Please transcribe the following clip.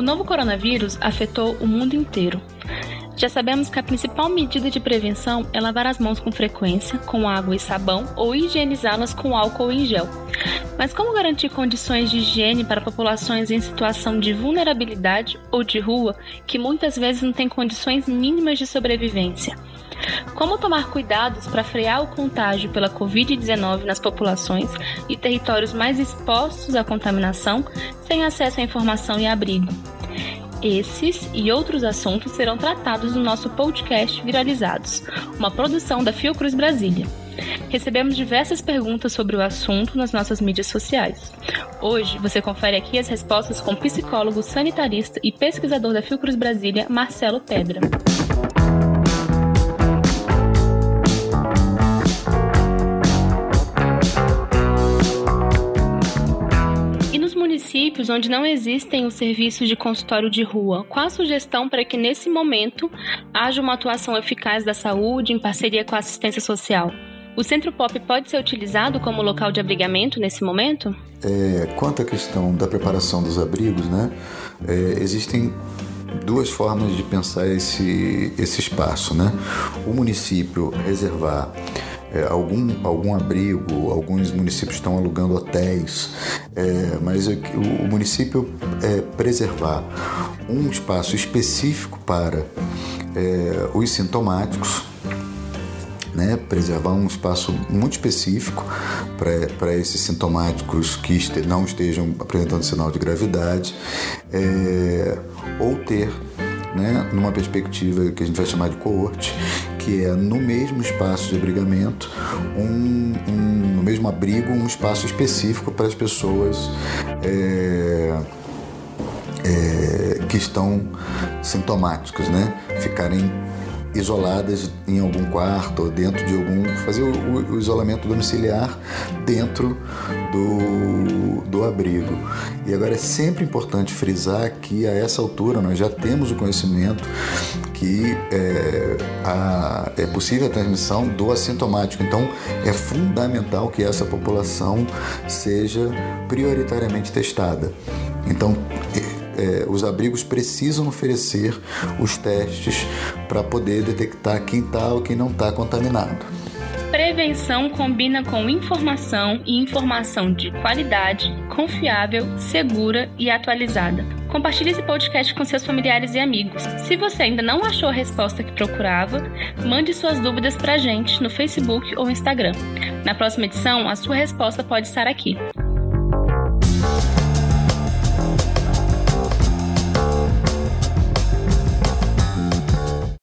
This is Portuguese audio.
O novo coronavírus afetou o mundo inteiro. Já sabemos que a principal medida de prevenção é lavar as mãos com frequência, com água e sabão, ou higienizá-las com álcool em gel. Mas como garantir condições de higiene para populações em situação de vulnerabilidade ou de rua que muitas vezes não têm condições mínimas de sobrevivência? Como tomar cuidados para frear o contágio pela Covid-19 nas populações e territórios mais expostos à contaminação, sem acesso à informação e abrigo? Esses e outros assuntos serão tratados no nosso podcast Viralizados, uma produção da Fiocruz Brasília. Recebemos diversas perguntas sobre o assunto nas nossas mídias sociais. Hoje você confere aqui as respostas com o psicólogo sanitarista e pesquisador da Fiocruz Brasília, Marcelo Pedra. Municípios onde não existem os serviços de consultório de rua, qual a sugestão para que nesse momento haja uma atuação eficaz da saúde em parceria com a assistência social? O Centro Pop pode ser utilizado como local de abrigamento nesse momento? É, quanto à questão da preparação dos abrigos, né, é, existem duas formas de pensar esse, esse espaço. Né? O município reservar é, algum, algum abrigo, alguns municípios estão alugando hotéis, é, mas o, o município é, preservar um espaço específico para é, os sintomáticos, né, preservar um espaço muito específico para esses sintomáticos que este, não estejam apresentando sinal de gravidade, é, ou ter né, numa perspectiva que a gente vai chamar de coorte, que é no mesmo espaço de abrigamento, um, um no mesmo abrigo, um espaço específico para as pessoas é, é, que estão sintomáticas, né, ficarem isoladas em algum quarto ou dentro de algum. fazer o, o isolamento domiciliar dentro do, do abrigo. E agora é sempre importante frisar que a essa altura nós já temos o conhecimento que é, a, é possível a transmissão do assintomático. Então é fundamental que essa população seja prioritariamente testada. Então, é, os abrigos precisam oferecer os testes para poder detectar quem está ou quem não está contaminado. Prevenção combina com informação e informação de qualidade, confiável, segura e atualizada. Compartilhe esse podcast com seus familiares e amigos. Se você ainda não achou a resposta que procurava, mande suas dúvidas para a gente no Facebook ou Instagram. Na próxima edição, a sua resposta pode estar aqui.